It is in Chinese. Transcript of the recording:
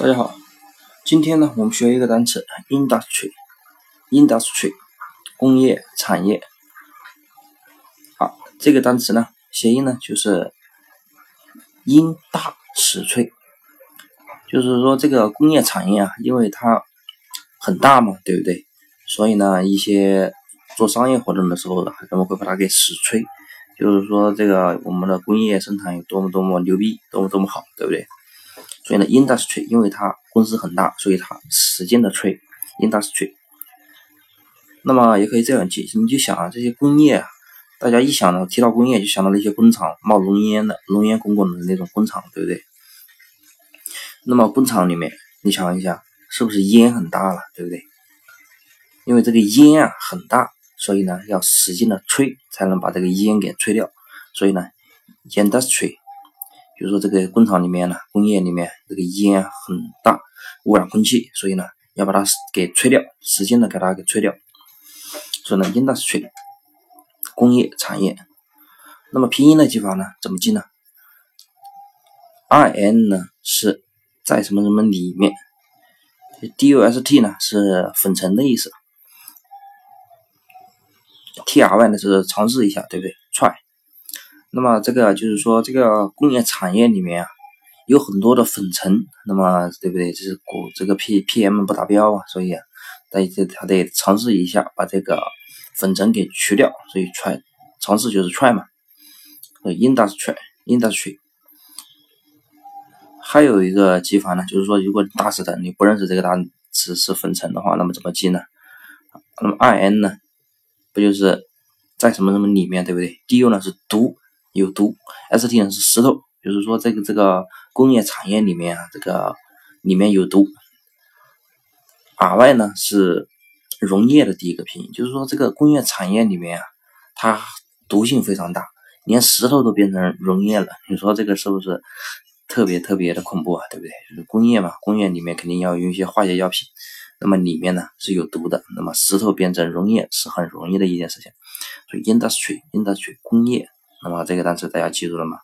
大家好，今天呢，我们学一个单词 industry，industry 工业产业。好，这个单词呢，谐音呢就是因大使萃，就是说这个工业产业啊，因为它很大嘛，对不对？所以呢，一些做商业活动的时候，人们会把它给使吹，就是说这个我们的工业生产有多么多么牛逼，多么多么好，对不对？所以呢，industry 因为它公司很大，所以它使劲的吹 industry。那么也可以这样解释，你就想啊，这些工业啊，大家一想到提到工业，就想到那些工厂冒浓烟的、浓烟滚滚的那种工厂，对不对？那么工厂里面，你想一下，是不是烟很大了，对不对？因为这个烟啊很大，所以呢要使劲的吹，才能把这个烟给吹掉。所以呢，industry。比如说这个工厂里面呢，工业里面这个烟很大，污染空气，所以呢要把它给吹掉，使劲的给它给吹掉。所以呢，industry 工业产业。那么拼音的记法呢，怎么记呢？I N 呢是在什么什么里面，D U S T 呢是粉尘的意思，T R Y 呢是尝试一下，对不对？try。那么这个就是说，这个工业产业里面啊，有很多的粉尘，那么对不对？这是国这个 P P M 不达标啊，所以啊，他得他得尝试一下把这个粉尘给去掉，所以 try 尝试就是 try 嘛。industry industry 还有一个记法呢，就是说，如果大词的你不认识这个单词是粉尘的话，那么怎么记呢？那么 I N 呢，不就是在什么什么里面，对不对？D U 呢是毒。有毒，S T N 是石头，就是说这个这个工业产业里面啊，这个里面有毒。R Y 呢是溶液的第一个拼音，就是说这个工业产业里面啊，它毒性非常大，连石头都变成溶液了。你说这个是不是特别特别的恐怖啊？对不对？就是工业嘛，工业里面肯定要用一些化学药品，那么里面呢是有毒的，那么石头变成溶液是很容易的一件事情。所以 industry industry 工业。那么这个单词大家记住了吗？